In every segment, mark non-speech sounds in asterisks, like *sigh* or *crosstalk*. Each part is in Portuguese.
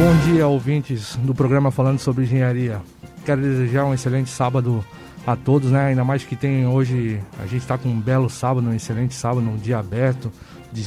Bom dia, ouvintes do programa falando sobre engenharia. Quero desejar um excelente sábado a todos, né? Ainda mais que tem hoje, a gente está com um belo sábado, um excelente sábado, um dia aberto,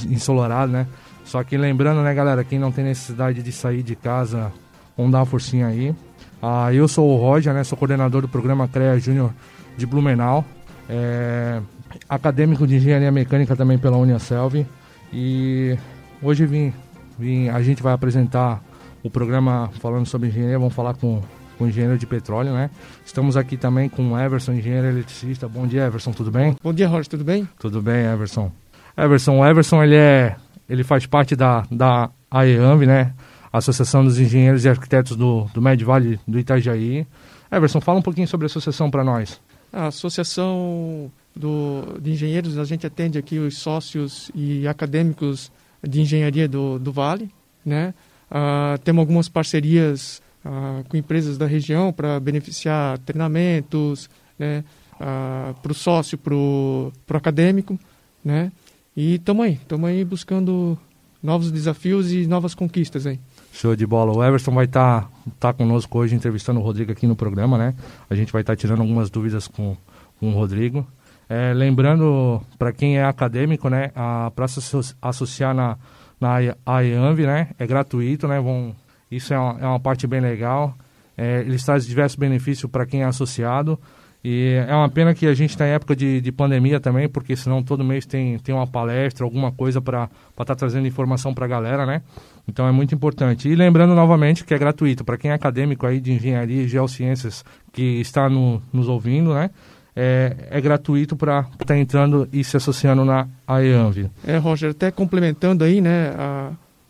ensolarado, né? Só que lembrando, né, galera, quem não tem necessidade de sair de casa, vamos dar uma forcinha aí. Ah, eu sou o Roger, né? Sou coordenador do programa CREA Júnior de Blumenau. É, acadêmico de engenharia mecânica também pela Uniaselv. E hoje vim, vim, a gente vai apresentar o programa falando sobre engenharia, vamos falar com, com o engenheiro de petróleo, né? Estamos aqui também com o Everson, engenheiro eletricista. Bom dia, Everson, tudo bem? Bom dia, Roger, tudo bem? Tudo bem, Everson. Everson, o Everson, ele é, ele faz parte da, da AEAMV, né? Associação dos Engenheiros e Arquitetos do, do Med Vale do Itajaí. Everson, fala um pouquinho sobre a associação para nós. A associação do, de engenheiros, a gente atende aqui os sócios e acadêmicos de engenharia do, do Vale, né? Uh, temos algumas parcerias uh, com empresas da região para beneficiar treinamentos, né, uh, para o sócio, para o acadêmico, né? E estamos aí, estamos aí buscando novos desafios e novas conquistas aí. Show de bola. O Everson vai estar tá, tá conosco hoje entrevistando o Rodrigo aqui no programa, né? A gente vai estar tá tirando algumas dúvidas com, com o Rodrigo. É, lembrando, para quem é acadêmico, né, para se associar na, na AEANV, né? É gratuito, né? Vão, isso é uma, é uma parte bem legal. É, eles trazem diversos benefícios para quem é associado. E é uma pena que a gente está em época de, de pandemia também, porque senão todo mês tem, tem uma palestra, alguma coisa para estar tá trazendo informação para a galera, né? Então é muito importante. E lembrando novamente que é gratuito. Para quem é acadêmico aí de engenharia e geociências que está no, nos ouvindo, né? É, é gratuito para estar tá entrando e se associando na AEANV. É, Roger, até complementando aí, né,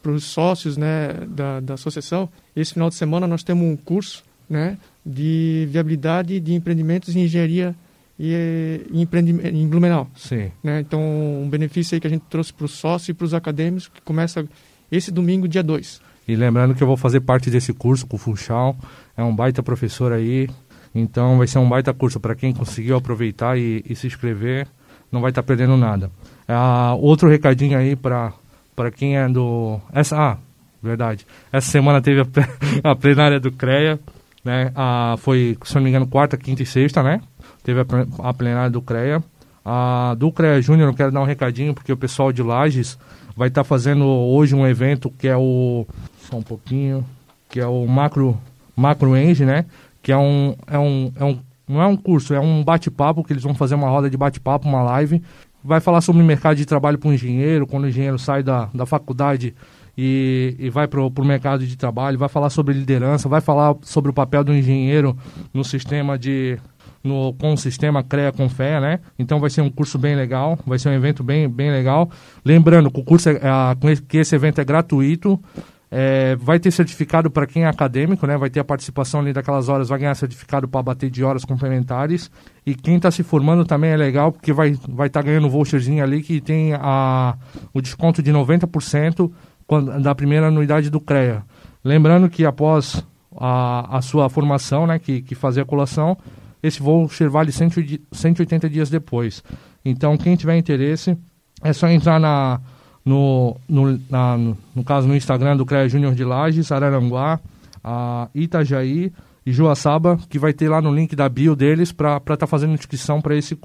para os sócios né, da, da associação, esse final de semana nós temos um curso né, de viabilidade de empreendimentos em engenharia e, e empreendimento em Blumenau. Sim. Né, então, um benefício aí que a gente trouxe para os sócios e para os acadêmicos, que começa esse domingo, dia 2. E lembrando que eu vou fazer parte desse curso com o Funchal, é um baita professor aí, então vai ser um baita curso para quem conseguiu aproveitar e, e, se inscrever, não vai estar tá perdendo nada. Ah, outro recadinho aí para quem é do. Essa, ah, verdade. Essa semana teve a, *laughs* a plenária do CREA, né? Ah, foi, se não me engano, quarta, quinta e sexta, né? Teve a, a plenária do CREA. A, do CREA Júnior, eu quero dar um recadinho, porque o pessoal de Lages vai estar tá fazendo hoje um evento que é o. Só um pouquinho. Que é o Macro, Macro Eng, né? Que é um, é um, é um não é um curso, é um bate-papo, que eles vão fazer uma roda de bate-papo, uma live. Vai falar sobre o mercado de trabalho para o engenheiro, quando o engenheiro sai da, da faculdade e, e vai para o mercado de trabalho, vai falar sobre liderança, vai falar sobre o papel do engenheiro no sistema de. No, com o sistema CREA com fé, né? Então vai ser um curso bem legal, vai ser um evento bem, bem legal. Lembrando que o curso é, é, que esse evento é gratuito, é, vai ter certificado para quem é acadêmico, né? Vai ter a participação ali daquelas horas, vai ganhar certificado para bater de horas complementares. E quem está se formando também é legal, porque vai estar vai tá ganhando um voucherzinho ali que tem a, o desconto de 90% quando, da primeira anuidade do CREA. Lembrando que após a, a sua formação, né, que, que fazer a colação, esse voucher vale 180 dias depois. Então, quem tiver interesse, é só entrar na no, no, na, no, no caso no Instagram do CREA Júnior de Lages, Araranguá, a Itajaí e Joaçaba, que vai ter lá no link da bio deles para estar tá fazendo inscrição para esse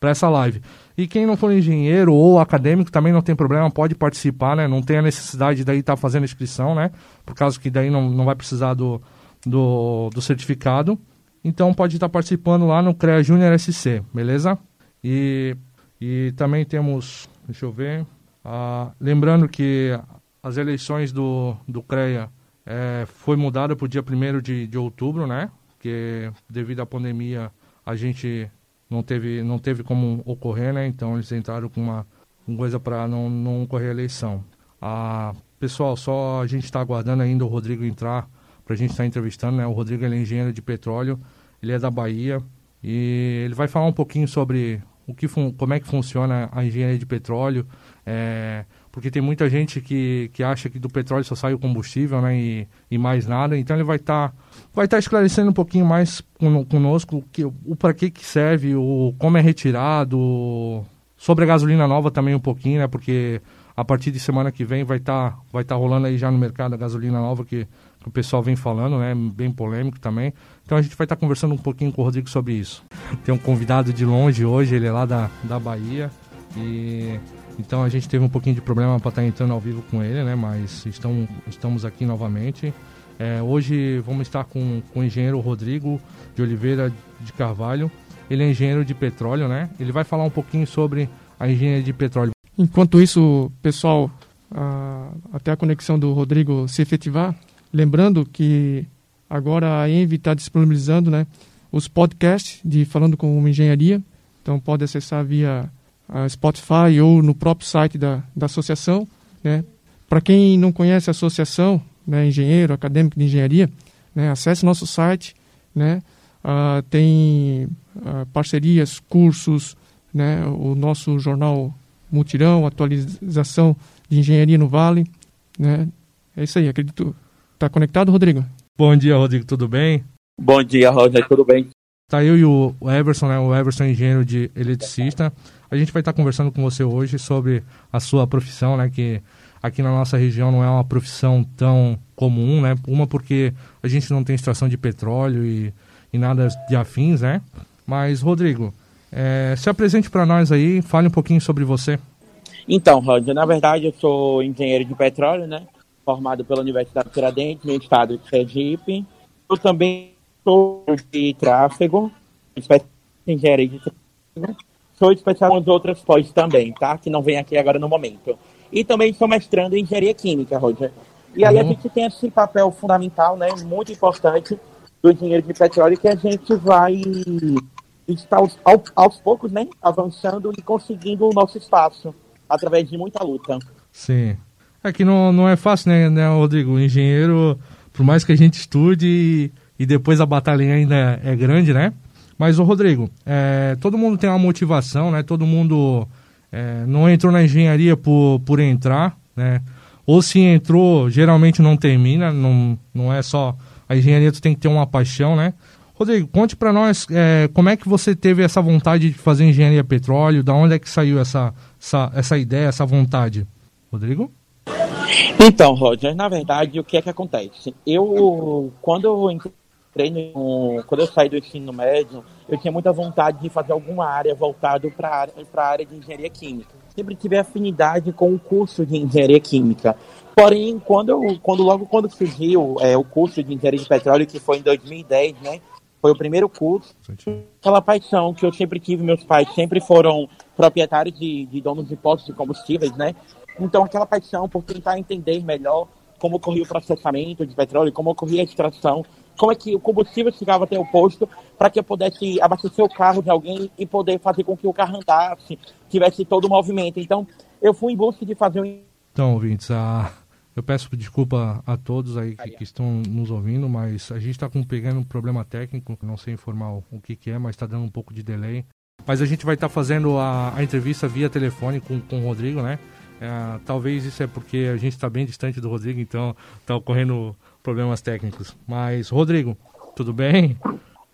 para essa live. E quem não for engenheiro ou acadêmico também não tem problema, pode participar, né? Não tem a necessidade daí estar tá fazendo inscrição, né? Por causa que daí não, não vai precisar do, do, do certificado. Então pode estar tá participando lá no CREA Júnior SC, beleza? E, e também temos, deixa eu ver, ah, lembrando que as eleições do, do CREA é, foi mudada para o dia 1 de, de outubro, né? Que devido à pandemia a gente não teve, não teve como ocorrer, né? Então eles entraram com uma, uma coisa para não, não ocorrer a eleição. Ah, pessoal, só a gente está aguardando ainda o Rodrigo entrar para a gente estar tá entrevistando, né? O Rodrigo ele é engenheiro de petróleo, ele é da Bahia e ele vai falar um pouquinho sobre o que como é que funciona a engenharia de petróleo, é, porque tem muita gente que, que acha que do petróleo só sai o combustível né, e, e mais nada. Então ele vai estar tá, vai tá esclarecendo um pouquinho mais conosco que, o para que, que serve, o como é retirado, sobre a gasolina nova também um pouquinho, né, porque a partir de semana que vem vai estar tá, vai tá rolando aí já no mercado a gasolina nova que, que, o pessoal vem falando, né? Bem polêmico também. Então a gente vai estar tá conversando um pouquinho com o Rodrigo sobre isso. Tem um convidado de longe hoje, ele é lá da, da Bahia e então a gente teve um pouquinho de problema para estar tá entrando ao vivo com ele, né? Mas estamos, estamos aqui novamente. É, hoje vamos estar com, com o engenheiro Rodrigo de Oliveira de Carvalho. Ele é engenheiro de petróleo, né? Ele vai falar um pouquinho sobre a engenharia de petróleo. Enquanto isso, pessoal, a, até a conexão do Rodrigo se efetivar, lembrando que agora a Envy está disponibilizando né, os podcasts de Falando com Engenharia. Então pode acessar via Spotify ou no próprio site da, da associação. Né? Para quem não conhece a associação, né, engenheiro, acadêmico de engenharia, né, acesse nosso site. Né? Uh, tem uh, parcerias, cursos, né, o nosso jornal Mutirão, atualização de engenharia no Vale. Né? É isso aí, acredito. Está conectado, Rodrigo? Bom dia, Rodrigo, tudo bem? Bom dia, Roger, tudo bem? Tá eu e o Everson, né? O Everson é engenheiro de eletricista. A gente vai estar conversando com você hoje sobre a sua profissão, né? Que aqui na nossa região não é uma profissão tão comum, né? Uma porque a gente não tem extração de petróleo e, e nada de afins, né? Mas, Rodrigo, é, se apresente para nós aí, fale um pouquinho sobre você. Então, Roger, na verdade eu sou engenheiro de petróleo, né? Formado pela Universidade de Tiradentes, no estado de Sergipe. Eu também sou de tráfego, engenharia de tráfego. Sou especial em outras pós também, tá? Que não vem aqui agora no momento. E também sou mestrando em engenharia química, Roger. E aí uhum. a gente tem esse papel fundamental, né? Muito importante do engenheiro de petróleo que a gente vai está aos, aos, poucos, né, avançando e conseguindo o nosso espaço através de muita luta. Sim. É que não, não é fácil, né, né, Rodrigo? O engenheiro, por mais que a gente estude e, depois a batalha ainda é, é grande, né? Mas, o Rodrigo, é, todo mundo tem uma motivação, né? Todo mundo é, não entrou na engenharia por, por entrar, né? Ou se entrou, geralmente não termina, não, não é só... A engenharia tu tem que ter uma paixão, né? Rodrigo, conte para nós é, como é que você teve essa vontade de fazer engenharia petróleo, da onde é que saiu essa, essa, essa ideia, essa vontade? Rodrigo? Então, Roger, na verdade, o que é que acontece? Eu, quando eu entrei no, quando eu saí do ensino médio, eu tinha muita vontade de fazer alguma área voltada para a área de engenharia química. Sempre tive afinidade com o curso de engenharia química. Porém, quando, eu, quando logo quando surgiu é, o curso de engenharia de petróleo, que foi em 2010, né? Foi o primeiro curso. Aquela paixão que eu sempre tive, meus pais sempre foram proprietários de, de donos de postos de combustíveis, né? Então, aquela paixão por tentar entender melhor como ocorria o processamento de petróleo, como ocorria a extração, como é que o combustível chegava até o posto para que eu pudesse abastecer o carro de alguém e poder fazer com que o carro andasse, tivesse todo o movimento. Então, eu fui em busca de fazer um. Então, ouvintes, a, eu peço desculpa a todos aí que, que estão nos ouvindo, mas a gente está com um pequeno problema técnico, não sei informar o, o que, que é, mas está dando um pouco de delay. Mas a gente vai estar tá fazendo a, a, entrevista via telefone com, com o Rodrigo, né? É, talvez isso é porque a gente está bem distante do Rodrigo, então está ocorrendo problemas técnicos. Mas, Rodrigo, tudo bem?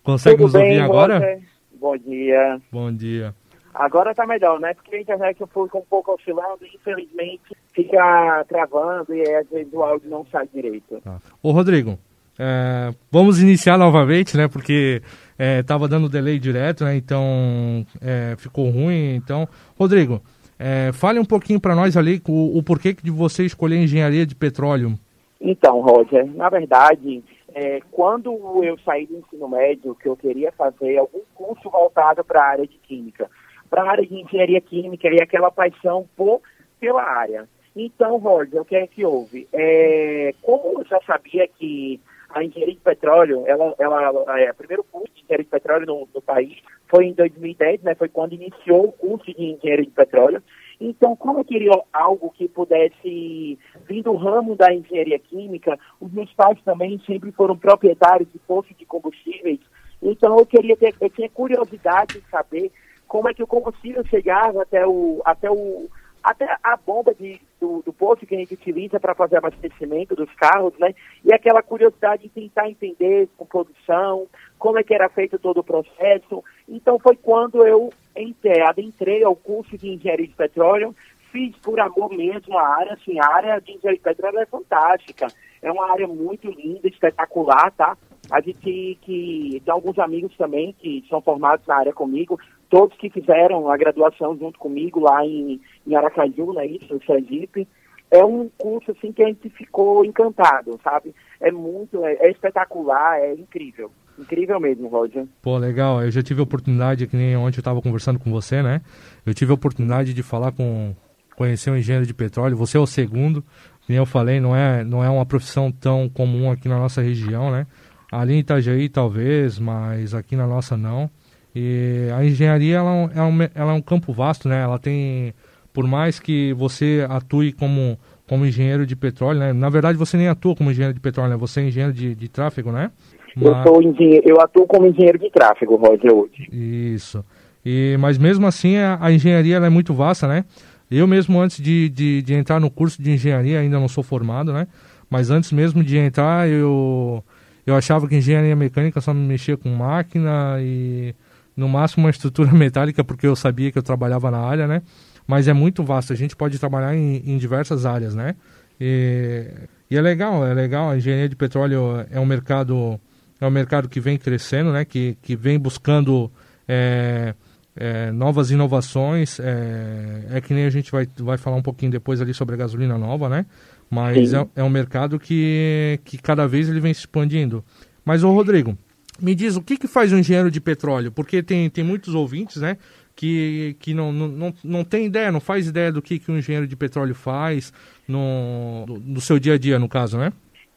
Consegue tudo nos bem, ouvir agora? Você? Bom dia. Bom dia. Agora tá melhor, né? Porque a internet fica um pouco oscilando e infelizmente fica travando e às vezes o áudio não sai direito. Tá. Ô Rodrigo, é, vamos iniciar novamente, né? Porque é, tava dando delay direto, né? Então é, ficou ruim. Então, Rodrigo, é, fale um pouquinho para nós ali o, o, porquê de você escolher engenharia de petróleo. Então, Roger, na verdade, é, quando eu saí do ensino médio, que eu queria fazer algum curso voltado para a área de química para a área de engenharia química e aquela paixão por, pela área. Então, Roger, o que é que houve? É, como eu já sabia que a engenharia de petróleo, ela, ela, é, primeiro curso de engenharia de petróleo no, no, país foi em 2010, né, foi quando iniciou o curso de engenharia de petróleo. Então, como eu queria algo que pudesse vir do ramo da engenharia química, os meus pais também sempre foram proprietários de postos de combustíveis, então eu queria ter, eu tinha curiosidade de saber como é que o combustível chegava até o até o até a bomba de, do, do posto que a gente utiliza para fazer abastecimento dos carros, né? E aquela curiosidade de tentar entender com produção, como é que era feito todo o processo. Então foi quando eu entrei, adentrei ao curso de engenharia de petróleo, fiz por amor mesmo a área, assim, a área de engenharia petróleo é fantástica. É uma área muito linda, espetacular, tá? A gente que tem alguns amigos também que são formados na área comigo, todos que fizeram a graduação junto comigo lá em, em Aracaju, né, isso, em Sergipe. É um curso assim que a gente ficou encantado, sabe? É muito, é, é espetacular, é incrível. Incrível mesmo, Roger. Pô, legal. Eu já tive a oportunidade, que nem ontem eu estava conversando com você, né? Eu tive a oportunidade de falar com, conhecer um engenheiro de petróleo. Você é o segundo, como eu falei, não é, não é uma profissão tão comum aqui na nossa região, né? Ali em Itajaí talvez, mas aqui na nossa não. E a engenharia ela é, um, ela é um campo vasto, né? Ela tem, por mais que você atue como como engenheiro de petróleo, né? Na verdade você nem atua como engenheiro de petróleo, né? Você é engenheiro de, de tráfego, né? Mas... Eu sou engenheiro, eu atuo como engenheiro de tráfego, Roger, hoje. Isso. E, mas mesmo assim a, a engenharia é muito vasta, né? Eu mesmo antes de, de, de, entrar no curso de engenharia, ainda não sou formado, né? Mas antes mesmo de entrar, eu, eu achava que engenharia mecânica só me mexia com máquina e no máximo uma estrutura *laughs* metálica, porque eu sabia que eu trabalhava na área, né? Mas é muito vasto, a gente pode trabalhar em, em diversas áreas, né? E, e é legal, é legal, a engenharia de petróleo é um mercado é um mercado que vem crescendo, né? Que, que vem buscando é, é, novas inovações. É, é, que nem a gente vai, vai falar um pouquinho depois ali sobre a gasolina nova, né? Mas é, é, um mercado que, que cada vez ele vem se expandindo. Mas, ô Rodrigo, me diz o que, que faz um engenheiro de petróleo? Porque tem, tem muitos ouvintes, né? Que, que não, não, não, não tem ideia, não faz ideia do que, que um engenheiro de petróleo faz no, no seu dia a dia, no caso, né?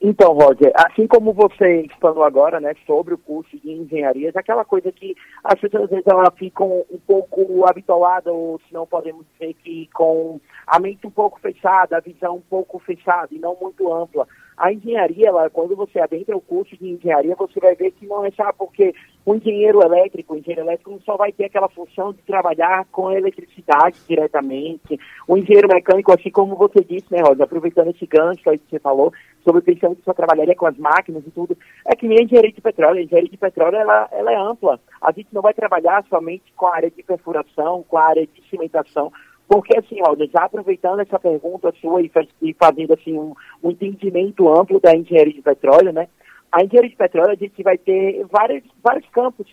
Então, Roger, assim como você explanou agora, né, sobre o curso de engenharia, aquela coisa que as pessoas às vezes elas ficam um pouco habituadas, ou se não podemos dizer que com a mente um pouco fechada, a visão um pouco fechada e não muito ampla. A engenharia, ela, quando você adentra o curso de engenharia, você vai ver que não é só porque o engenheiro elétrico, o engenheiro elétrico só vai ter aquela função de trabalhar com a eletricidade diretamente. O engenheiro mecânico, assim como você disse, né, Rosa, aproveitando esse gancho aí que você falou, sobre pensando que só trabalharia com as máquinas e tudo, é que nem a engenharia de petróleo. A engenharia de petróleo, ela, ela é ampla. A gente não vai trabalhar somente com a área de perfuração, com a área de cimentação, porque, assim, Aldo, já aproveitando essa pergunta sua e, e fazendo, assim, um, um, entendimento amplo da engenharia de petróleo, né? A engenharia de petróleo, a gente vai ter vários, vários campos,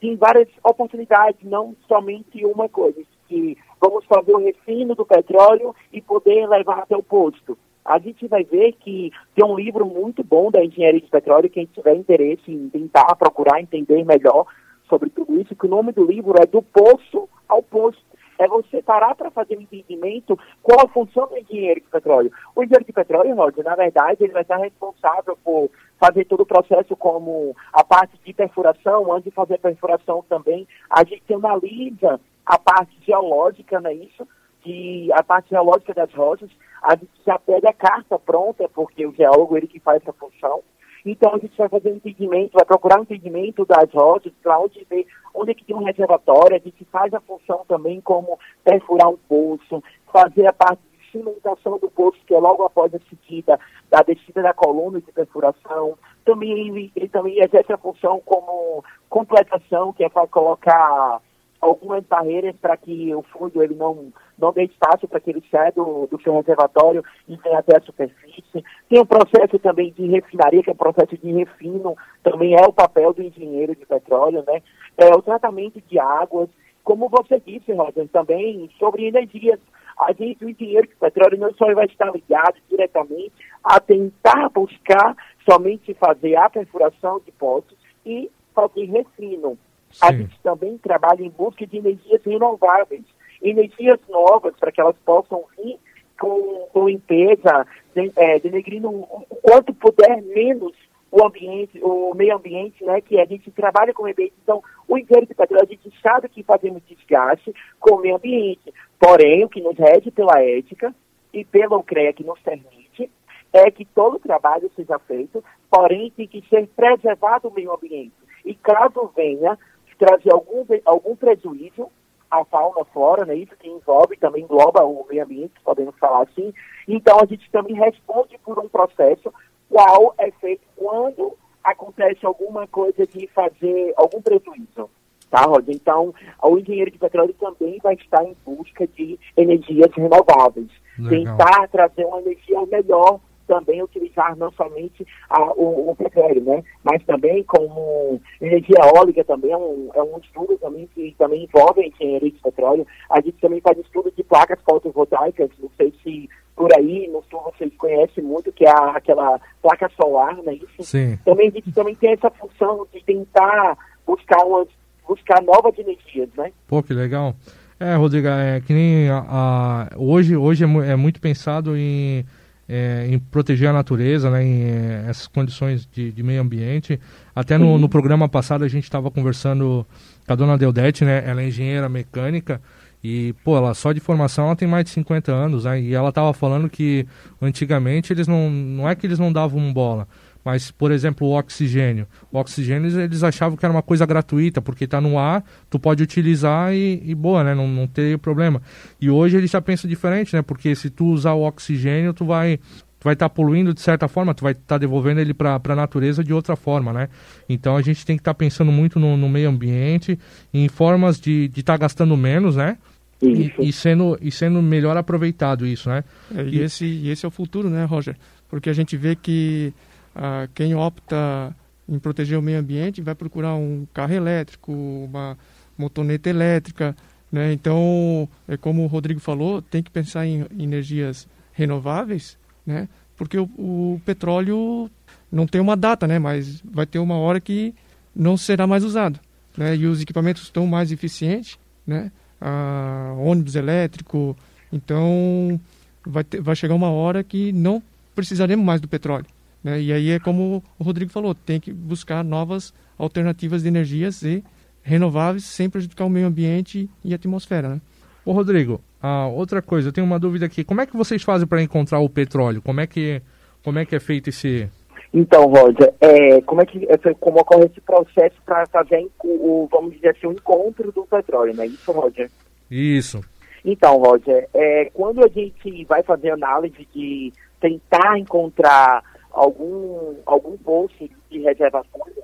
tem várias oportunidades, não somente uma coisa, que vamos fazer o refino do petróleo e poder levar até o posto. A gente vai ver que tem um livro muito bom da engenharia de petróleo, quem tiver interesse em tentar procurar entender melhor sobre tudo isso, que o nome do livro é Do Poço ao Posto é você parar para fazer um entendimento qual a função do engenheiro de petróleo. O engenheiro de petróleo, Roger, na verdade, ele vai estar responsável por fazer todo o processo como a parte de perfuração, antes de fazer a perfuração também, a gente analisa a parte geológica, não é isso? De, a parte geológica das rochas, a gente já pega a carta pronta, porque o geólogo ele que faz essa função. Então a gente vai fazer um entendimento, vai procurar um entendimento das rochas, para onde ver onde é que tem um reservatório, a gente faz a função também como perfurar um poço, fazer a parte de cimentação do poço, que é logo após a seguida da descida da coluna de perfuração. Também ele, ele também exerce a função como completação, que é para colocar algumas barreiras para que o fluido ele não, não dê espaço para que ele saia do, do seu reservatório e venha até a superfície. Tem o processo também de refinaria, que é o processo de refino, também é o papel do engenheiro de petróleo, né? É o tratamento de águas, como você disse, Roger, também sobre energias. A gente, o engenheiro de petróleo, não só vai estar ligado diretamente a tentar buscar somente fazer a perfuração de poços e fazer refino. A gente também trabalha em busca de energias renováveis, energias novas para que elas possam vir com, com limpeza, de, é, denegrindo o quanto puder menos o ambiente, o meio ambiente, né, que a gente trabalha com o ambiente. Então, o engenheiro de petróleo, a gente sabe que fazemos desgaste com o meio ambiente. Porém, o que nos rege pela ética e pela UCREA que nos permite é que todo o trabalho seja feito, porém tem que ser preservado o meio ambiente. E caso venha trazer algum, algum prejuízo à fauna, flora, né? isso que envolve, também engloba o meio ambiente, podemos falar assim. Então, a gente também responde por um processo qual é feito quando acontece alguma coisa de fazer algum prejuízo. tá, Roger? Então, o engenheiro de petróleo também vai estar em busca de energias renováveis. Legal. Tentar trazer uma energia melhor também utilizar não somente a, o, o, petróleo, né? Mas também como energia eólica também é um, é um estudo também que também envolve a engenharia de petróleo. A gente também faz estudo de placas fotovoltaicas, não sei se por aí, no sul vocês conhecem muito, que é a, aquela placa solar, né? Isso. Sim. Também a gente também tem essa função de tentar buscar umas, buscar novas energias, né? Pô, que legal. É, Rodrigo, é que nem a, a hoje, hoje é, é muito pensado em é, em proteger a natureza, né, em é, essas condições de, de, meio ambiente. Até no, no programa passado a gente estava conversando com a dona Deodete, né, ela é engenheira mecânica e, pô, ela só de formação ela tem mais de 50 anos, né, e ela estava falando que antigamente eles não, não é que eles não davam bola, mas, por exemplo, o oxigênio. O oxigênio eles achavam que era uma coisa gratuita, porque está no ar, tu pode utilizar e, e, boa, né? Não, não tem problema. E hoje eles já pensam diferente, né? Porque se tu usar o oxigênio, tu vai tu vai estar tá poluindo de certa forma, tu vai estar tá devolvendo ele para a natureza de outra forma, né? Então a gente tem que estar tá pensando muito no, no, meio ambiente, em formas de estar de tá gastando menos, né? E, e, sendo, e sendo melhor aproveitado isso, né? É, e, e, esse, e esse é o futuro, né, Roger? Porque a gente vê que ah, quem opta em proteger o meio ambiente vai procurar um carro elétrico, uma motoneta elétrica, né? Então, é como o Rodrigo falou, tem que pensar em energias renováveis, né? Porque o, o petróleo não tem uma data, né? Mas vai ter uma hora que não será mais usado, né? E os equipamentos estão mais eficientes, né? Ah, ônibus elétrico, então vai, ter, vai chegar uma hora que não precisaremos mais do petróleo. Né? E aí é como o Rodrigo falou, tem que buscar novas alternativas de energias e renováveis sem prejudicar o meio ambiente e a atmosfera. Né? Ô Rodrigo, ah, outra coisa, eu tenho uma dúvida aqui. Como é que vocês fazem para encontrar o petróleo? Como é que, como é, que é feito esse... Então, Roger, é, como é que como ocorre esse processo para fazer o, vamos dizer assim, o encontro do petróleo, não é isso, Roger? Isso. Então, Roger, é, quando a gente vai fazer análise de tentar encontrar algum, algum poço de reservatório,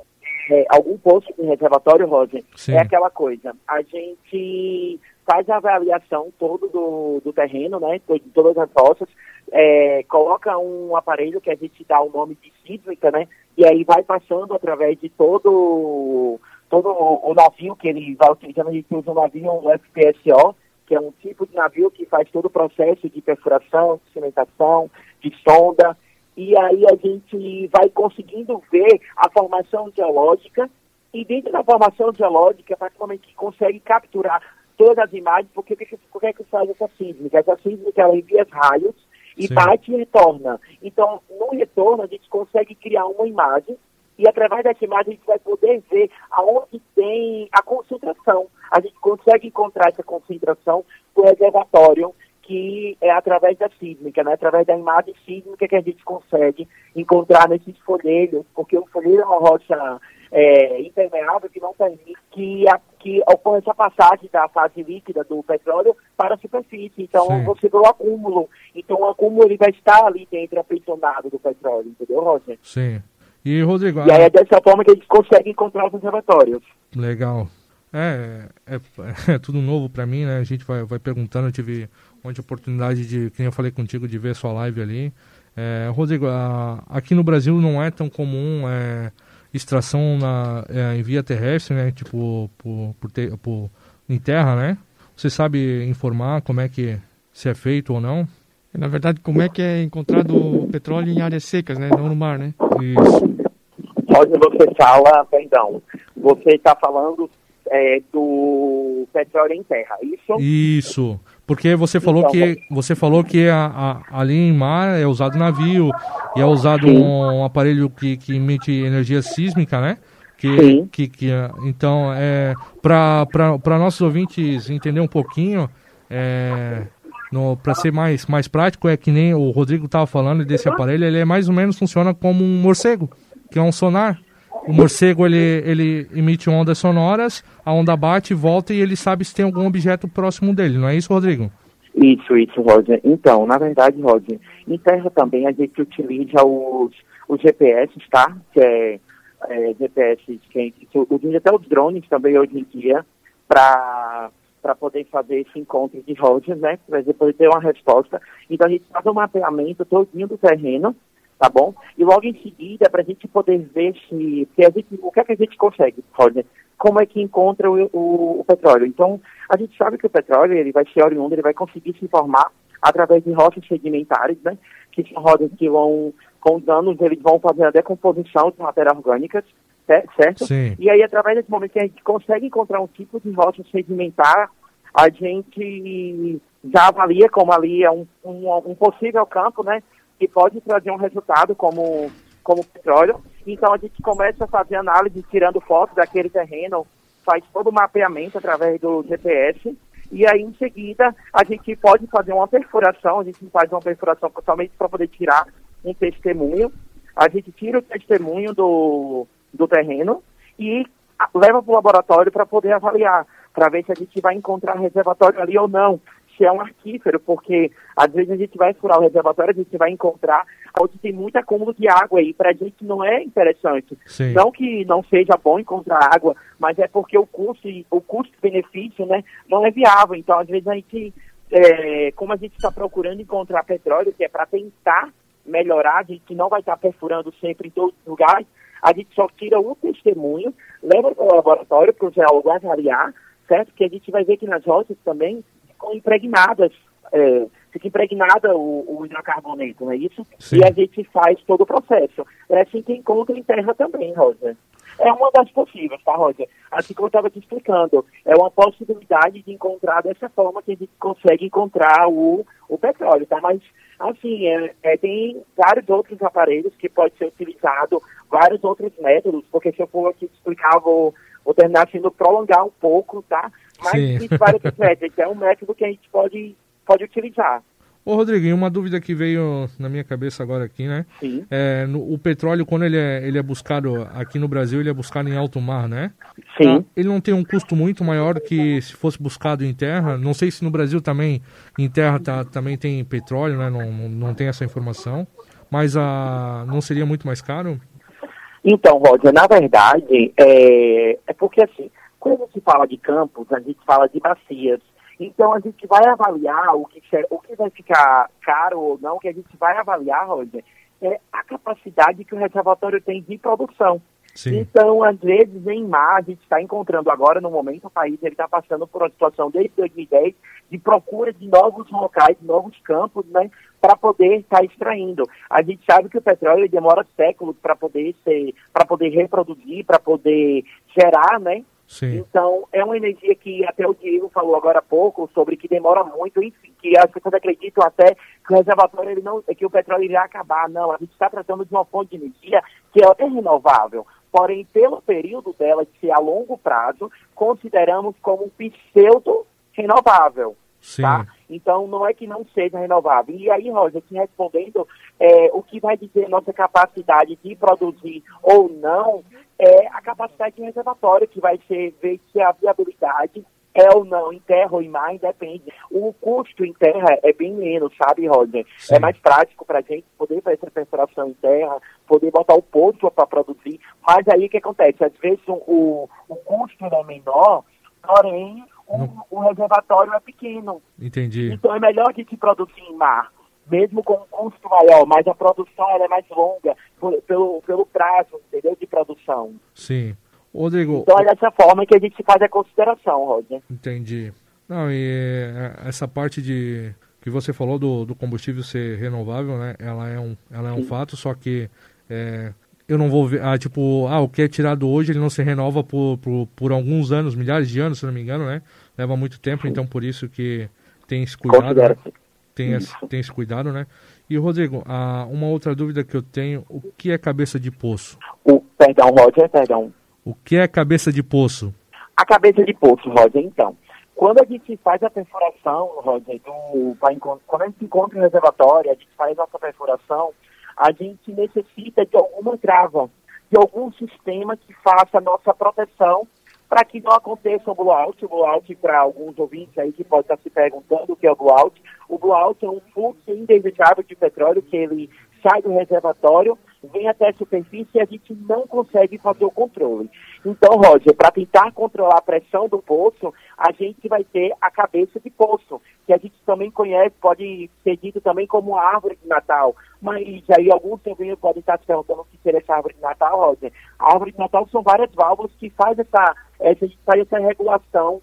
é, algum poço de reservatório, Roger, Sim. é aquela coisa. A gente faz a avaliação todo do, do terreno, né, de todas as roças, é, coloca um aparelho que a gente dá o nome de sísmica, né, e aí vai passando através de todo, todo o navio que ele vai utilizando, a gente usa um navio, um FPSO, que é um tipo de navio que faz todo o processo de perfuração, de cimentação, de sonda, e aí a gente vai conseguindo ver a formação geológica e dentro da formação geológica, momento que consegue capturar todas as imagens, porque o que, que, que faz essa sísmica? Essa sísmica ela envia raios e Sim. bate e retorna. Então, no retorno, a gente consegue criar uma imagem e através dessa imagem a gente vai poder ver aonde tem a concentração. A gente consegue encontrar essa concentração do reservatório que é através da sísmica, né? através da imagem sísmica que a gente consegue encontrar nesses folheiros, porque o folheiro é uma rocha é, impermeável que não permite que, a, que ocorra essa passagem da fase líquida do petróleo para a superfície. Então Sim. você vê o acúmulo. Então o acúmulo ele vai estar ali dentro aprisionado do petróleo, entendeu, Roger? Sim. E, Rodrigo... E aí é dessa forma que a gente consegue encontrar os observatórios. Legal. É, é, é *laughs* tudo novo para mim, né? A gente vai, vai perguntando, eu tive ontem a oportunidade de, que eu falei contigo, de ver sua live ali. É, Rodrigo, a, aqui no Brasil não é tão comum é, extração na, é, em via terrestre, né? Tipo, por, por, ter, por, em terra, né? Você sabe informar como é que se é feito ou não? Na verdade, como é que é encontrado petróleo em áreas secas, né? Não no mar, né? Isso. Pode você fala, perdão, você está falando é, do petróleo em terra, isso? Isso. Porque você falou então, que você falou que a, a, ali em mar é usado navio e é usado um, um, aparelho que, que emite energia sísmica, né? Que, que, que, então, é, para nossos ouvintes entender um pouquinho, é, para ser mais, mais prático, é que nem o Rodrigo estava falando desse aparelho, ele é mais ou menos funciona como um morcego, que é um sonar. O morcego ele, ele emite ondas sonoras, a onda bate, volta e ele sabe se tem algum objeto próximo dele, não é isso, Rodrigo? Isso, isso, Roger. Então, na verdade, Roger, em terra também a gente utiliza os, os GPS, tá? Que é é, GPS, que, que, até os drones também hoje em dia, para para poder fazer esse encontro de rodas, né? Para depois ter uma resposta. Então a gente faz um mapeamento todinho do terreno, tá bom? E logo em seguida, para a gente poder ver se, se a gente, o que é que a gente consegue, Roger? Como é que encontra o, o, o, petróleo? Então, a gente sabe que o petróleo ele vai ser oriundo, ele vai conseguir se formar através de rochas sedimentares, né? Que são rodas que vão, com os anos, eles vão fazer a decomposição de matérias orgânicas, certo? Sim. E aí, através desse momento que a gente consegue encontrar um tipo de rocha sedimentar, a gente já avalia como ali é um, um, um possível campo, né? Que pode trazer um resultado como, como petróleo. Então, a gente começa a fazer análise, tirando fotos daquele terreno, faz todo o mapeamento através do GPS, e aí, em seguida, a gente pode fazer uma perfuração, a gente faz uma perfuração somente para poder tirar um testemunho. A gente tira o testemunho do, do terreno e leva para o laboratório para poder avaliar, para ver se a gente vai encontrar reservatório ali ou não, é um arquífero, porque às vezes a gente vai furar o reservatório, a gente vai encontrar onde tem muito acúmulo de água aí, para a gente não é interessante. Sim. Não que não seja bom encontrar água, mas é porque o custo, o custo-benefício, né, não é viável. Então, às vezes a gente, é, como a gente está procurando encontrar petróleo, que é para tentar melhorar, a gente não vai estar perfurando sempre em todos os lugares, a gente só tira um testemunho, leva para o laboratório para o geólogo avaliar, certo? Que a gente vai ver que nas rochas também ficam impregnadas, é, fica impregnada o, o hidrocarboneto, não é isso? Sim. E a gente faz todo o processo. É assim que encontra em terra também, Rosa. É uma das possíveis, tá, Roger? Assim como eu estava te explicando, é uma possibilidade de encontrar dessa forma que a gente consegue encontrar o, o petróleo, tá? Mas, assim, é, é, tem vários outros aparelhos que pode ser utilizado, vários outros métodos, porque se eu for aqui explicar, vou, vou terminar sendo prolongar um pouco, tá? Mas Sim. existe vários métodos. É um método que a gente pode, pode utilizar. Ô, Rodrigo, uma dúvida que veio na minha cabeça agora aqui, né? Sim. É, no, o petróleo, quando ele é, ele é buscado aqui no Brasil, ele é buscado em alto mar, né? Sim. Tá? Ele não tem um custo muito maior que se fosse buscado em terra. Não sei se no Brasil também, em terra, tá, também tem petróleo, né? Não, não, não tem essa informação. Mas a, não seria muito mais caro? Então, Roger, na verdade, é, é porque assim, quando se fala de campos, a gente fala de bacias. Então a gente vai avaliar o que, o que vai ficar caro ou não, que a gente vai avaliar, Roger, é a capacidade que o reservatório tem de produção. Sim. Então, às vezes, em mar, a gente está encontrando agora, no momento, o país está passando por uma situação desde 2010 de procura de novos locais, de novos campos, né, para poder estar tá extraindo. A gente sabe que o petróleo demora séculos para poder ser, para poder reproduzir, para poder gerar, né, Sim. então, é uma energia que até o Diego falou agora há pouco sobre que demora muito, enfim, que as pessoas acreditam até que o reservatório ele não, que o petróleo irá acabar. Não, a gente está tratando de uma fonte de energia que é renovável. Porém, pelo período dela de ser a longo prazo, consideramos como um pseudo renovável. Sim. Tá? Então, não é que não seja renovável. E aí, Roger, aqui respondendo, é, o que vai dizer nossa capacidade de produzir ou não é a capacidade de reservatório, que vai ser ver se a viabilidade é ou não em terra ou em mar, independe. O custo em terra é bem menos, sabe, Roger? Sim. É mais prático para a gente poder fazer essa perfuração em terra, poder botar o poço para produzir. Mas aí o que acontece? Às vezes o, o custo é menor, porém o, o reservatório é pequeno. Entendi. Então é melhor a gente produzir em mar, mesmo com um custo maior, mas a produção ela é mais longa por, pelo, pelo prazo, entendeu? De produção. Sim. Rodrigo. Então é dessa forma que a gente faz a consideração, Roger. Entendi. Não, e é, essa parte de que você falou do, do combustível ser renovável, né? Ela é um, ela é um fato, só que é, eu não vou ver, ah, tipo, ah, o que é tirado hoje ele não se renova por, por, por alguns anos, milhares de anos, se não me engano, né? Leva muito tempo, Sim. então por isso que tem esse cuidado. Né? Tem esse, tem esse cuidado, né? E, Rodrigo, ah, uma outra dúvida que eu tenho, o que é cabeça de poço? O, perdão, Roger, perdão. O que é cabeça de poço? A cabeça de poço, Roger, então. Quando a gente faz a perfuração, Roger, do, quando a gente encontra o reservatório, a gente faz nossa perfuração, a gente necessita de alguma trava, de algum sistema que faça a nossa proteção para que não aconteça o blowout. O blowout, para alguns ouvintes aí que podem estar se perguntando o que é o blowout, o blowout é um fluxo indesejável de petróleo que ele sai do reservatório, vem até a superfície e a gente não consegue fazer o controle. Então, Roger, para tentar controlar a pressão do poço, a gente vai ter a cabeça de poço, que a gente também conhece, pode ser dito também como árvore de Natal. Mas aí alguns também podem estar se perguntando o que seria essa árvore de Natal, Roger. A árvore de Natal são várias válvulas que faz essa, essa, faz essa regulação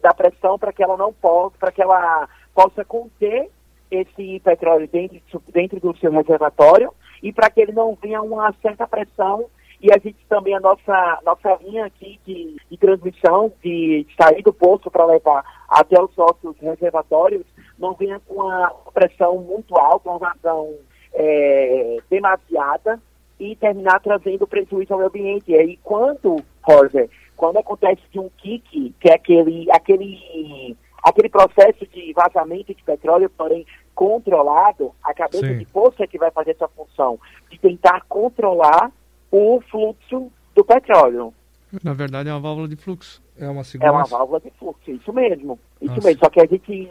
da pressão para que ela não possa, para que ela possa conter esse petróleo dentro, dentro do seu reservatório e para que ele não venha uma certa pressão e a gente também, a nossa, nossa linha aqui de, de transmissão, de sair do poço para levar até os nossos reservatórios, não venha com uma pressão muito alta, uma vazão é, demasiada e terminar trazendo prejuízo ao meio ambiente. E aí, quando, Roger, quando acontece de um kick, que é aquele, aquele, aquele processo de vazamento de petróleo, porém controlado, a cabeça Sim. de poço é que vai fazer essa função, de tentar controlar o fluxo do petróleo. Na verdade, é uma válvula de fluxo. É uma segurança. É uma válvula de fluxo, isso mesmo. Isso Nossa. mesmo. Só que a gente,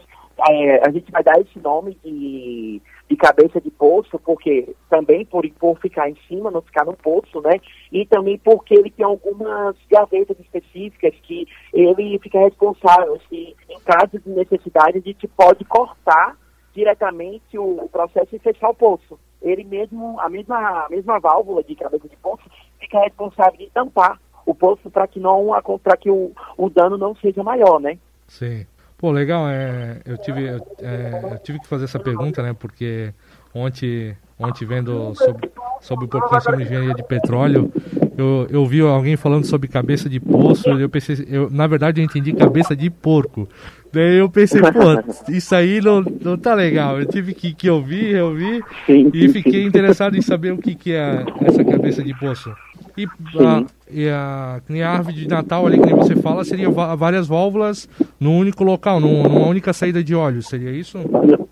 é, a gente vai dar esse nome de, de cabeça de poço, porque também por, por ficar em cima, não ficar no poço, né? E também porque ele tem algumas gavetas específicas que ele fica responsável se em caso de necessidade a gente pode cortar diretamente o, o processo e fechar o poço ele mesmo, a mesma, a mesma válvula de cabeça de poço, fica responsável de tampar o poço para que não para que o, o dano não seja maior, né? Sim. Pô, legal, é, eu, tive, eu, é, eu tive que fazer essa pergunta, né? Porque ontem, ontem vendo sobre, sobre um pouquinho sobre engenharia de petróleo, eu, eu vi alguém falando sobre cabeça de poço, eu pensei, eu, na verdade eu entendi cabeça de porco. Daí eu pensei, pô, isso aí não, não tá legal. Eu tive que, que ouvir, ouvir e fiquei interessado em saber o que, que é essa cabeça de poço. E a, e a, a árvore de Natal ali, que você fala, seria várias válvulas num único local, num, numa única saída de óleo, seria isso?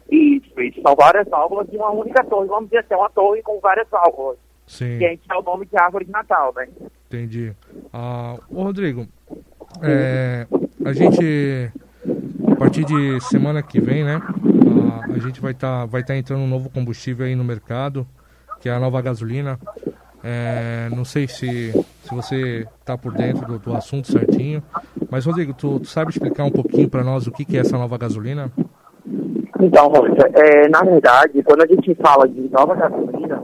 Isso, isso. São várias válvulas de uma única torre. Vamos dizer assim, é uma torre com várias válvulas. Sim. Que a gente dá o nome de árvore de Natal, né? Entendi. Ah, ô Rodrigo, é, a gente, a partir de semana que vem, né? A, a gente vai estar tá, vai tá entrando um novo combustível aí no mercado, que é a nova gasolina. É, não sei se, se você está por dentro do, do, assunto certinho, mas Rodrigo, tu, tu sabe explicar um pouquinho para nós o que, que é essa nova gasolina? Então, Rocha, é, na verdade, quando a gente fala de nova gasolina,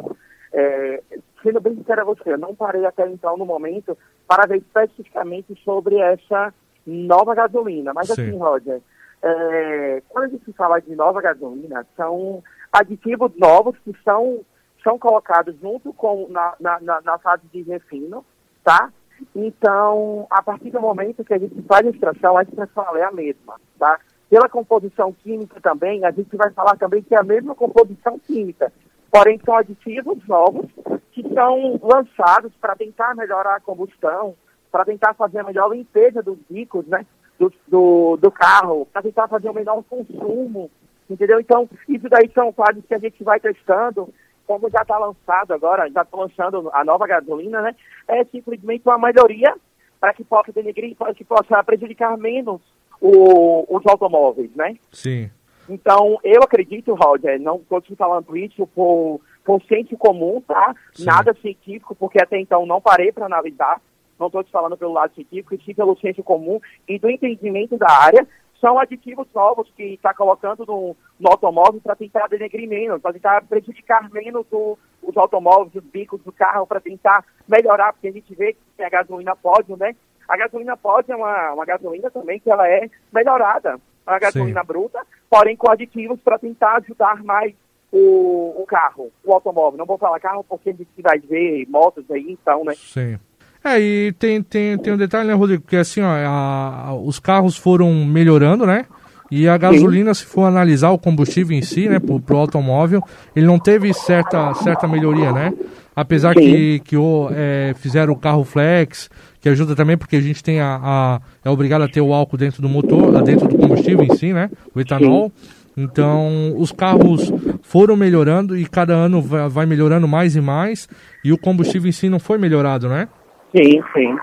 é, sendo bem sincero a você, eu não parei até então no momento para ver especificamente sobre essa nova gasolina. Mas Sim. assim, Roger, é, quando a gente fala de nova gasolina, são aditivos novos que são, são colocados junto com na, na, na fase de refino, tá? Então, a partir do momento que a gente faz a extração, a extração é a mesma, tá? Pela composição química também, a gente vai falar também que é a mesma composição química porém são aditivos novos que são lançados para tentar melhorar a combustão, para tentar fazer a melhor limpeza dos bicos, né, do, do, do carro, para tentar fazer o menor consumo, entendeu? Então, isso daí são quadros que a gente vai testando, como já está lançado agora, já está lançando a nova gasolina, né, é simplesmente uma melhoria para que possa denegrir, para que possa prejudicar menos o, os automóveis, né? Sim. Então, eu acredito, Roger, não estou te falando isso por, por senso comum, tá? Sim. Nada científico, porque até então não parei para analisar. Não estou te falando pelo lado científico, e sim pelo senso comum e do entendimento da área. São aditivos novos que está colocando no, no automóvel para tentar denegrir menos, para tentar prejudicar menos o, os automóveis, os bicos do carro, para tentar melhorar, porque a gente vê que a gasolina pode, né? A gasolina pode é uma, uma gasolina também que ela é melhorada a gasolina Sim. bruta, porém com aditivos para tentar ajudar mais o, o, carro, o automóvel. Não vou falar carro porque a gente vai ver motos aí, então, né? Sim. É, e tem, tem, tem um detalhe, né, Rodrigo? Que assim, ó, a, os carros foram melhorando, né? E a gasolina, se for analisar o combustível em si, né, pro, pro automóvel, ele não teve certa, certa melhoria, né? Apesar Sim. que, que o, é, fizeram o carro flex, que ajuda também porque a gente tem a, a, é obrigado a ter o álcool dentro do motor, dentro do combustível em si, né? O etanol. Então, os carros foram melhorando e cada ano vai melhorando mais e mais, e o combustível em si não foi melhorado, né? Sim, sim.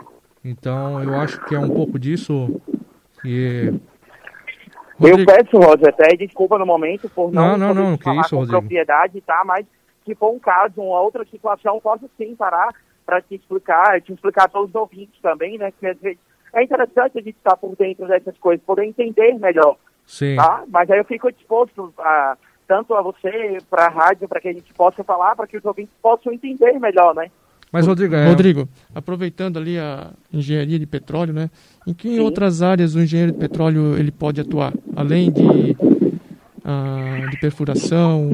Então, eu acho que é um pouco disso que Rodrigo... Eu peço, Roger, até desculpa no momento por não, não, não, não que falar isso, com Rodrigo. propriedade, tá? Mas se for um caso, uma outra situação, posso sim parar para te explicar, te explicar para os ouvintes também, né? Que às vezes é interessante a gente estar por dentro dessas coisas, poder entender melhor. Sim. Tá? Mas aí eu fico disposto a tanto a você, para a rádio, para que a gente possa falar, para que os ouvintes possam entender melhor, né? Mas, Rodrigo, é... Rodrigo, aproveitando ali a engenharia de petróleo, né? Em que Sim. outras áreas o engenheiro de petróleo ele pode atuar? Além de, uh, de perfuração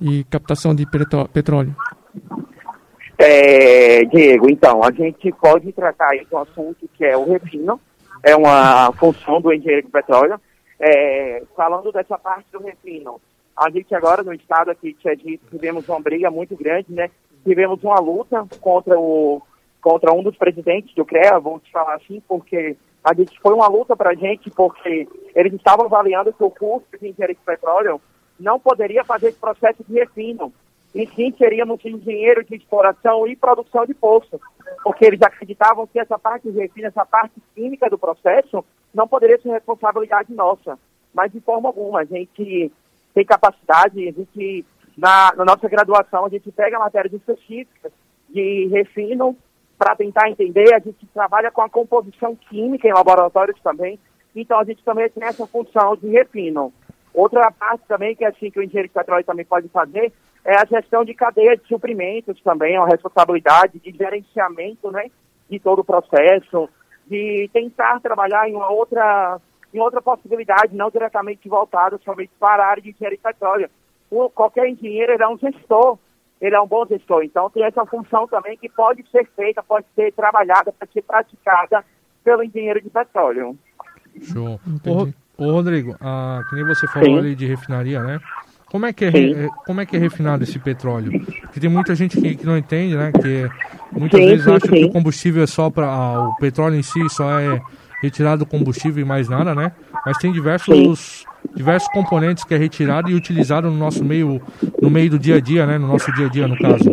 e, e captação de petróleo? É, Diego, então, a gente pode tratar aí de um assunto que é o refino, é uma função do engenheiro de petróleo. É, falando dessa parte do refino, a gente agora no estado aqui de Sergipe tivemos uma briga muito grande, né? Tivemos uma luta contra o contra um dos presidentes do CREA, vou te falar assim, porque a gente foi uma luta para a gente, porque eles estavam avaliando que o curso de engenharia de petróleo não poderia fazer esse processo de refino e sim seríamos engenheiros de exploração e produção de poço, porque eles acreditavam que essa parte de refino, essa parte química do processo, não poderia ser responsabilidade nossa. Mas de forma alguma, a gente tem capacidade, a gente, na, na nossa graduação, a gente pega matérias específicas de refino para tentar entender, a gente trabalha com a composição química em laboratórios também, então a gente também tem essa função de refino. Outra parte também que assim que o engenheiro de petróleo também pode fazer é a gestão de cadeia de suprimentos também, é uma responsabilidade de gerenciamento, né, de todo o processo, de tentar trabalhar em uma outra, em outra possibilidade, não diretamente voltada somente para a área de engenharia de petróleo. O, qualquer engenheiro é um gestor, ele é um bom gestor, então tem essa função também que pode ser feita, pode ser trabalhada, pode ser praticada pelo engenheiro de petróleo. Show. Ô, Rodrigo, ah, que nem você falou Sim. ali de refinaria, né? Como é que é, é, como é que é refinado esse petróleo? Porque tem muita gente que, que não entende, né? Que muitas sim, vezes sim, acha sim. que o combustível é só para ah, o petróleo em si só é retirado do combustível e mais nada, né? Mas tem diversos diversos componentes que é retirado e utilizado no nosso meio no meio do dia a dia, né? No nosso dia a dia, no caso.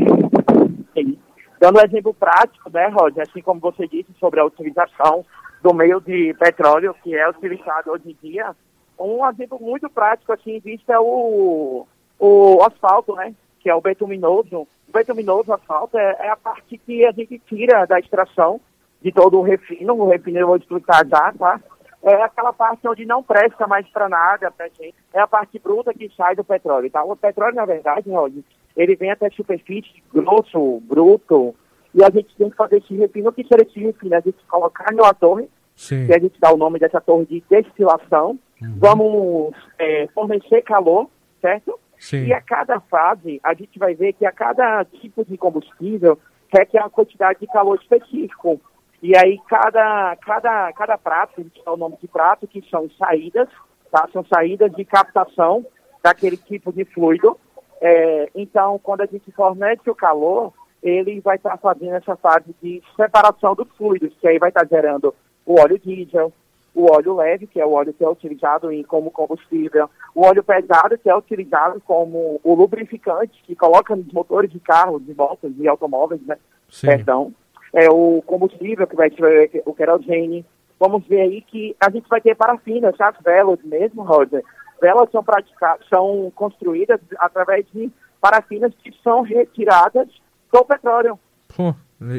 Sim. Dando um exemplo prático, né, Roger? Assim como você disse sobre a utilização do meio de petróleo que é utilizado hoje em dia, um exemplo muito prático, assim, visto é o, o asfalto, né? Que é o betuminoso. O betuminoso asfalto é, é, a parte que a gente tira da extração de todo o refino. O refino eu vou explicar já, tá? É aquela parte onde não presta mais para nada pra gente. É a parte bruta que sai do petróleo, tá? O petróleo, na verdade, Rod, ele vem até a superfície, grosso, bruto, e a gente tem que fazer esse refino. O que seria esse refino? A gente colocar numa torre, Sim. que a gente dá o nome dessa torre de destilação, Uhum. Vamos é, fornecer calor, certo? Sim. E a cada fase, a gente vai ver que a cada tipo de combustível requer uma quantidade de calor específico. E aí cada, cada, cada prato, a gente dá o nome de prato, que são saídas, tá? São saídas de captação daquele tipo de fluido. É, então, quando a gente fornece o calor, ele vai estar fazendo essa fase de separação dos fluidos, que aí vai estar gerando o óleo diesel, o óleo leve, que é o óleo que é utilizado em, como combustível, o óleo pesado, que é utilizado como o lubrificante, que coloca nos motores de carros, de motos, de automóveis, né? Sim. Perdão. É o combustível, que vai ser o querosene. Vamos ver aí que a gente vai ter parafina, as velas mesmo, Roger. Velas são praticadas, são construídas através de parafinas que são retiradas do petróleo. Pô,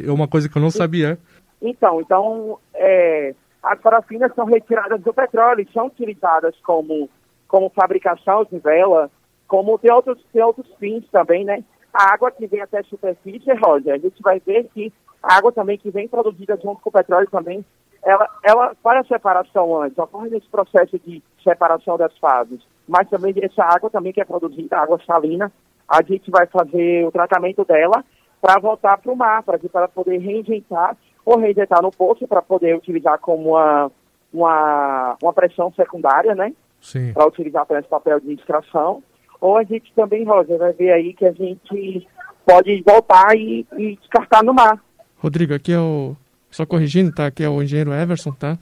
é uma coisa que eu não sabia. Então, então, é, as parafinas são retiradas do petróleo e são utilizadas como, como fabricação de vela, como tem outros, tem outros fins também, né? A água que vem até a superfície, Roger, a gente vai ver que a água também que vem produzida junto com o petróleo também, ela, ela faz a separação antes, ocorre nesse processo de separação das fases, mas também essa água também que é produzida, água salina, a gente vai fazer o tratamento dela para voltar para o mar, para poder reinjetar ou reinjetar no poço para poder utilizar como uma, uma, uma pressão secundária, né? Sim. Para utilizar para esse papel de extração. Ou a gente também, Roger, vai ver aí que a gente pode voltar e, e descartar no mar. Rodrigo, aqui é o. Só corrigindo, tá? Aqui é o engenheiro Everson, tá?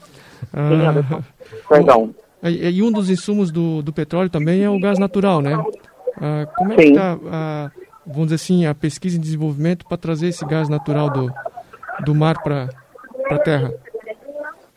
Ah, Perdão. E, e, um dos insumos do, do petróleo também é o gás natural, né? Ah, como é Sim. que está, ah, vamos dizer assim, a pesquisa e desenvolvimento para trazer esse gás natural do, do mar para a terra?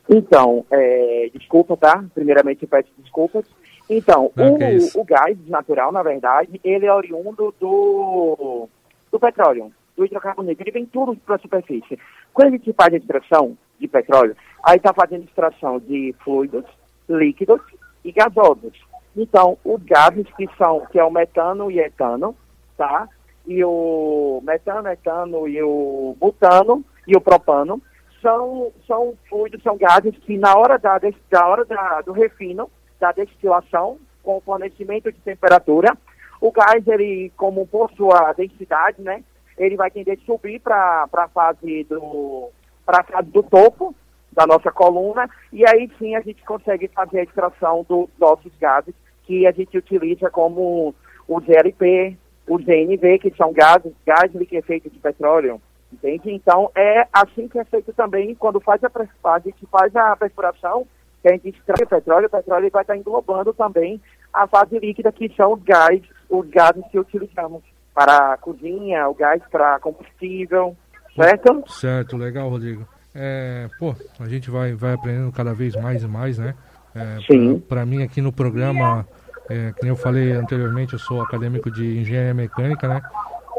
Então, é, desculpa, tá? Primeiramente, eu peço desculpas. Então, Não, o, o gás natural, na verdade, ele é oriundo do, do petróleo, do hidrocarboneto. Ele vem tudo para a superfície. Quando a gente faz a extração de petróleo, aí está fazendo extração de fluidos, líquidos e gasosos. Então, os gases que são, que é o metano e etano, tá? E o metano, etano e o butano e o propano são, são fluidos, são gases que na hora, da, da hora da, do refino, da destilação, com o fornecimento de temperatura, o gás, ele, como por sua densidade, né, ele vai tender a subir para a fase do para fase do topo da nossa coluna e aí sim a gente consegue fazer a extração dos nossos gases que a gente utiliza como o GLP, o GNV, que são gases, gás liquefeito de petróleo, entende? Então é assim que é feito também quando faz a, a gente faz a perfuração, que a gente extrai o petróleo, o petróleo vai estar englobando também a fase líquida, que são os gás, os gases que utilizamos para a cozinha, o gás para combustível, certo? Certo, legal, Rodrigo. É, pô, a gente vai, vai aprendendo cada vez mais e mais, né? É, Sim. Para mim aqui no programa, é, nem eu falei anteriormente, eu sou acadêmico de engenharia mecânica, né?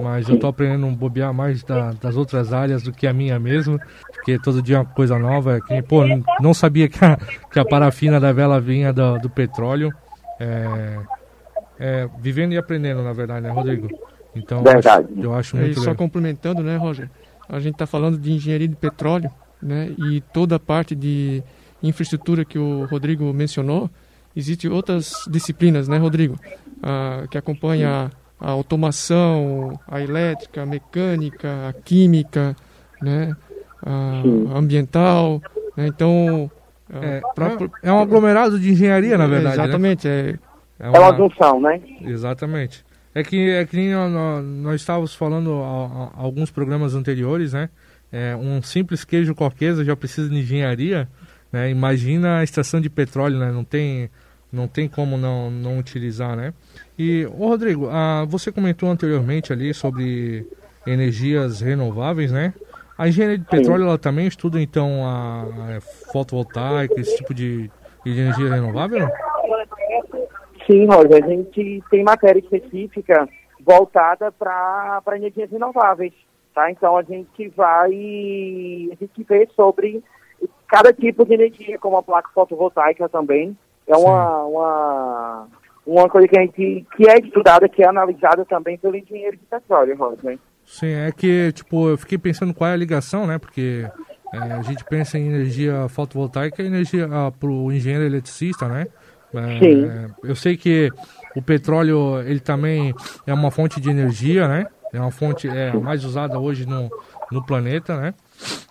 Mas eu tô aprendendo a bobear mais da- das outras áreas do que a minha mesmo, porque todo dia é uma coisa nova. é Que, pô, não sabia que a, que a parafina da vela vinha do, do petróleo. É, é, vivendo e aprendendo, na verdade, né, Rodrigo? Então, eu acho- Verdade. eu acho E muito só legal. complementando, né, Roger? A gente está falando de engenharia de petróleo, né? E toda a parte de infraestrutura que o Rodrigo mencionou, existem outras disciplinas, né, Rodrigo? Ah, que acompanha a automação, a elétrica, a mecânica, a química, né? A ambiental, né? Então, ah, É, pra- é um aglomerado de engenharia, na verdade. né? Exatamente, é, É uma junção, né? Exatamente. É que, é que nem nó- nó- nós, estávamos falando a, a- alguns programas anteriores, né? É, um simples queijo corquesa já precisa de engenharia, né? Imagina a extração de petróleo, né? Não tem, não tem como não, não utilizar, né? E, ô Rodrigo, ah, você comentou anteriormente ali sobre energias renováveis, né? A engenharia de petróleo, ela também estuda, então, a, a fotovoltaica, esse tipo de, de energia renovável? não? Sim, Roger, a gente tem matéria específica voltada para energias renováveis, tá? Então a gente vai, a gente vê sobre cada tipo de energia, como a placa fotovoltaica também. É uma, uma, uma coisa que a gente, que é estudada, que é analisada também pelo engenheiro de petróleo, Roger. Sim, é que, tipo, eu fiquei pensando qual é a ligação, né? Porque é, a gente pensa em energia fotovoltaica e energia ah, pro engenheiro eletricista, né? Sim. é, eu sei que o petróleo, ele também é uma fonte de energia, né? É uma fonte é, mais usada hoje no, no planeta, né?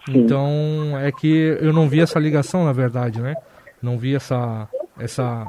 Então, é que eu não vi essa ligação, na verdade, né? Não vi essa, essa...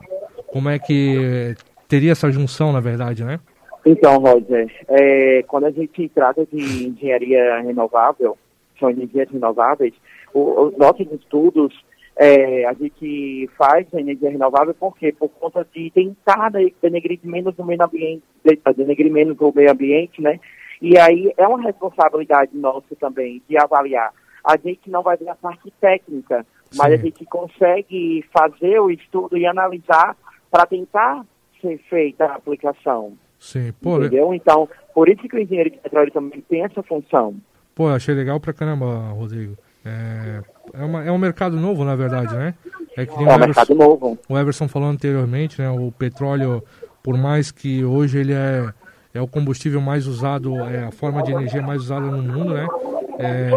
Como é que teria essa junção, na verdade, né? Então, Roger, é, quando a gente trata de engenharia renovável, são energias renováveis, o- os nossos estudos, é, a gente faz a energia renovável por quê? Por conta de tentar de- denegrir menos o meio ambiente, de- denegrir menos o meio ambiente, né? E aí é uma responsabilidade nossa também de avaliar. A gente não vai ver a parte técnica, mas Sim. a gente consegue fazer o estudo e analisar para tentar ser feita a aplicação. Sim, pô, le- Entendeu? Então, por isso que o engenheiro de petróleo também tem essa função. Pô, achei legal pra caramba, Rodrigo. É, é, uma- é um mercado novo, na verdade, né? É que É um mercado Everson, novo. o Everson falou anteriormente, né? O petróleo, por mais que hoje ele é, é o combustível mais usado, é a forma de energia mais usada no mundo, né? É,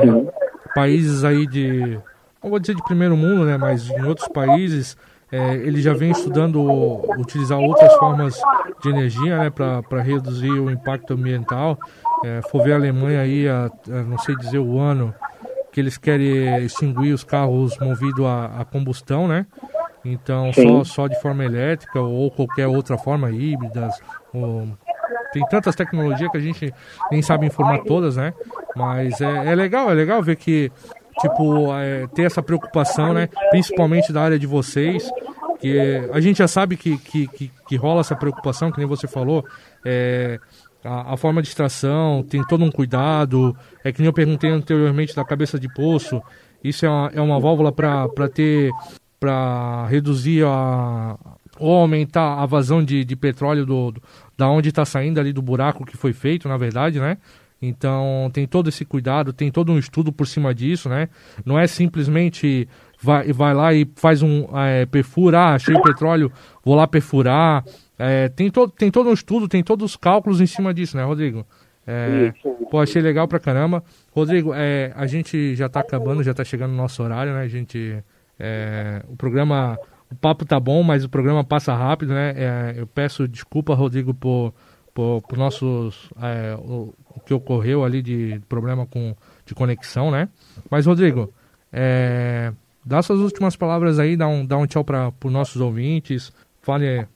países aí de, não vou dizer de primeiro mundo, né? Mas em outros países, é, ele já vem estudando utilizar outras formas de energia, né? Para reduzir o impacto ambiental. É, for ver a Alemanha aí, a, a não sei dizer o ano, que eles querem extinguir os carros movidos a, a combustão, né? Então, só, só de forma elétrica ou qualquer outra forma, híbridas. ou- Tem tantas tecnologias que a gente nem sabe informar todas, né? Mas é, é legal, é legal ver que, tipo, é, ter essa preocupação, né? Principalmente da área de vocês, que a gente já sabe que, que, que, que rola essa preocupação, que nem você falou, é, a, a forma de extração tem todo um cuidado, é que nem eu perguntei anteriormente da cabeça de poço, isso é uma, é uma válvula para ter, para reduzir a, ou aumentar a vazão de, de petróleo do, do da onde está saindo ali do buraco que foi feito, na verdade, né? Então tem todo esse cuidado, tem todo um estudo por cima disso, né? Não é simplesmente vai, vai lá e faz um é, perfura, ah, achei petróleo, vou lá perfurar. É, tem, to, tem todo um estudo, tem todos os cálculos em cima disso, né, Rodrigo? É, pô, achei legal pra caramba. Rodrigo, é, a gente já tá acabando, já tá chegando no nosso horário, né? A gente. É, o programa. O papo tá bom, mas o programa passa rápido, né? É, eu peço desculpa, Rodrigo, por, por, por nossos. É, o, o, que ocorreu ali de problema com, de conexão, né? Mas, Rodrigo, é, dá suas últimas palavras aí, dá um, dá um tchau para os nossos ouvintes. Fale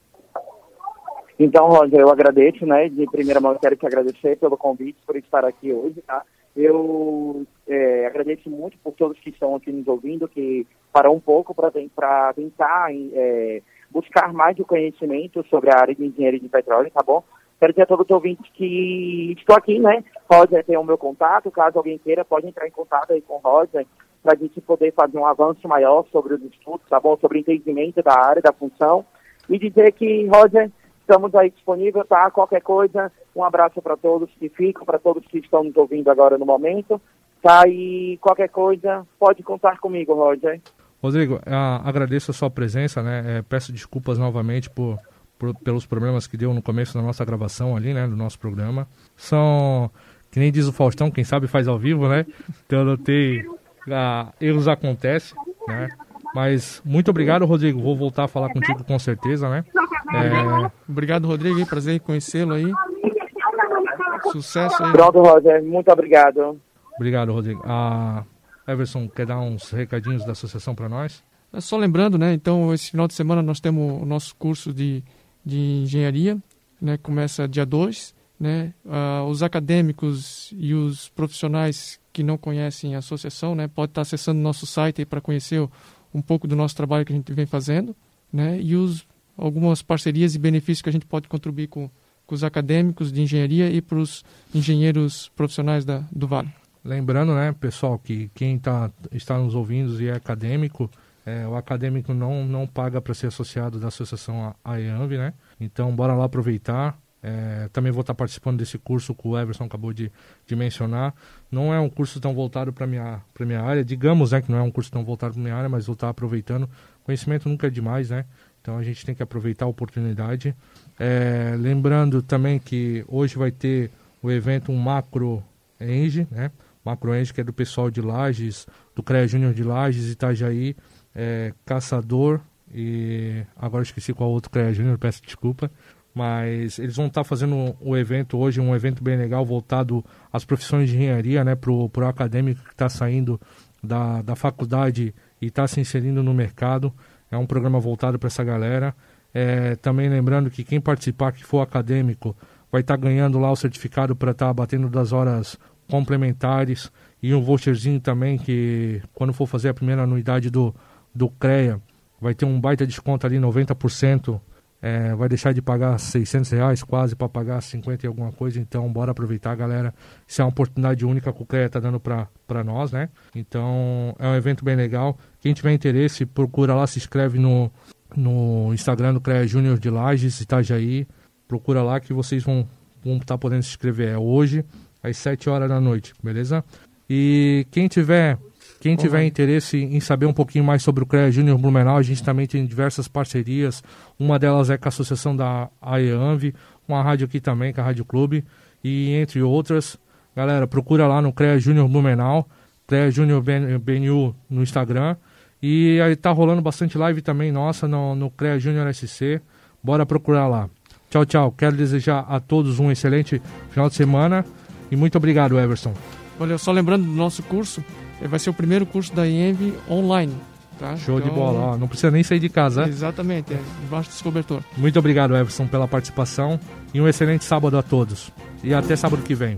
então, Roger, eu agradeço, né? De primeira mão, quero te agradecer pelo convite, por estar aqui hoje, tá? Eu é, agradeço muito por todos que estão aqui nos ouvindo, que param um pouco para tentar é, buscar mais de conhecimento sobre a área de engenharia de petróleo, tá bom? Quero dizer a todos os ouvintes que estou aqui, né? Roger tem o meu contato, caso alguém queira, pode entrar em contato aí com o Roger, para a gente poder fazer um avanço maior sobre os estudos, tá bom? Sobre o entendimento da área, da função. E dizer que, Roger, Estamos aí disponíveis, tá? Qualquer coisa, um abraço para todos que ficam, para todos que estão nos ouvindo agora no momento, tá? E qualquer coisa, pode contar comigo, Roger. Rodrigo, agradeço a sua presença, né? É, peço desculpas novamente por, por, pelos problemas que deu no começo da nossa gravação ali, né? Do nosso programa. São, que nem diz o Faustão, quem sabe faz ao vivo, né? Então eu notei, ah, erros acontecem, né? Mas muito obrigado, Rodrigo. Vou voltar a falar contigo com certeza, né? É... Obrigado, Rodrigo. Prazer em conhecê-lo aí. Sucesso aí. Pronto, Roger. Muito obrigado. Obrigado, Rodrigo. A Everson, quer dar uns recadinhos da associação para nós? É só lembrando, né? Então, esse final de semana nós temos o nosso curso de, de engenharia, né? Começa dia 2, né? Uh, os acadêmicos e os profissionais que não conhecem a associação, né? Pode estar acessando nosso site para conhecer o, um pouco do nosso trabalho que a gente vem fazendo, né? E os algumas parcerias e benefícios que a gente pode contribuir com, com os acadêmicos de engenharia e para os engenheiros profissionais da, do Vale. Lembrando, né, pessoal, que quem tá, está nos ouvindo e é acadêmico, é, o acadêmico não, não paga para ser associado da associação AEANV, né? Então, bora lá aproveitar. É, também vou estar participando desse curso que o Everson acabou de, de mencionar. Não é um curso tão voltado para a minha, minha área, digamos né, que não é um curso tão voltado para minha área, mas vou estar aproveitando. Conhecimento nunca é demais, né? Então a gente tem que aproveitar a oportunidade. É, lembrando também que hoje vai ter o evento um Macro Eng, né? Macro Eng, que é do pessoal de Lages, do CREA Júnior de Lages, Itajaí, é, Caçador e agora esqueci qual outro CREA Júnior, peço desculpa mas eles vão estar tá fazendo o evento hoje, um evento bem legal voltado às profissões de engenharia, né, para o acadêmico que está saindo da, da faculdade e está se inserindo no mercado. É um programa voltado para essa galera. É, também lembrando que quem participar, que for acadêmico, vai estar tá ganhando lá o certificado para estar tá batendo das horas complementares e um voucherzinho também que quando for fazer a primeira anuidade do, do CREA vai ter um baita desconto ali, 90% é, vai deixar de pagar 600 reais quase para pagar 50 e alguma coisa, então bora aproveitar, galera. Isso é uma oportunidade única que o CREA está dando para nós, né? Então é um evento bem legal. Quem tiver interesse, procura lá, se inscreve no, no Instagram do CREA Júnior de Lages, Itajaí. Procura lá que vocês vão estar tá podendo se inscrever. É hoje, às 7 horas da noite, beleza? E quem tiver quem tiver uhum. interesse em saber um pouquinho mais sobre o CREA Júnior Blumenau, a gente também tem diversas parcerias. Uma delas é com a associação da AEANV, uma rádio aqui também, que é a Rádio Clube, e entre outras. Galera, procura lá no CREA Júnior Blumenau, CREA Júnior BNU no Instagram. E aí tá rolando bastante live também nossa no, no CREA Júnior SC. Bora procurar lá. Tchau, tchau. Quero desejar a todos um excelente final de semana. E muito obrigado, Everson. Valeu. Só lembrando do nosso curso, vai ser o primeiro curso da IENV online. Tá? Show então, de bola, ó, não precisa nem sair de casa. Exatamente, é, debaixo desse cobertor. Muito obrigado, Everson, pela participação e um excelente sábado a todos. E até sábado que vem.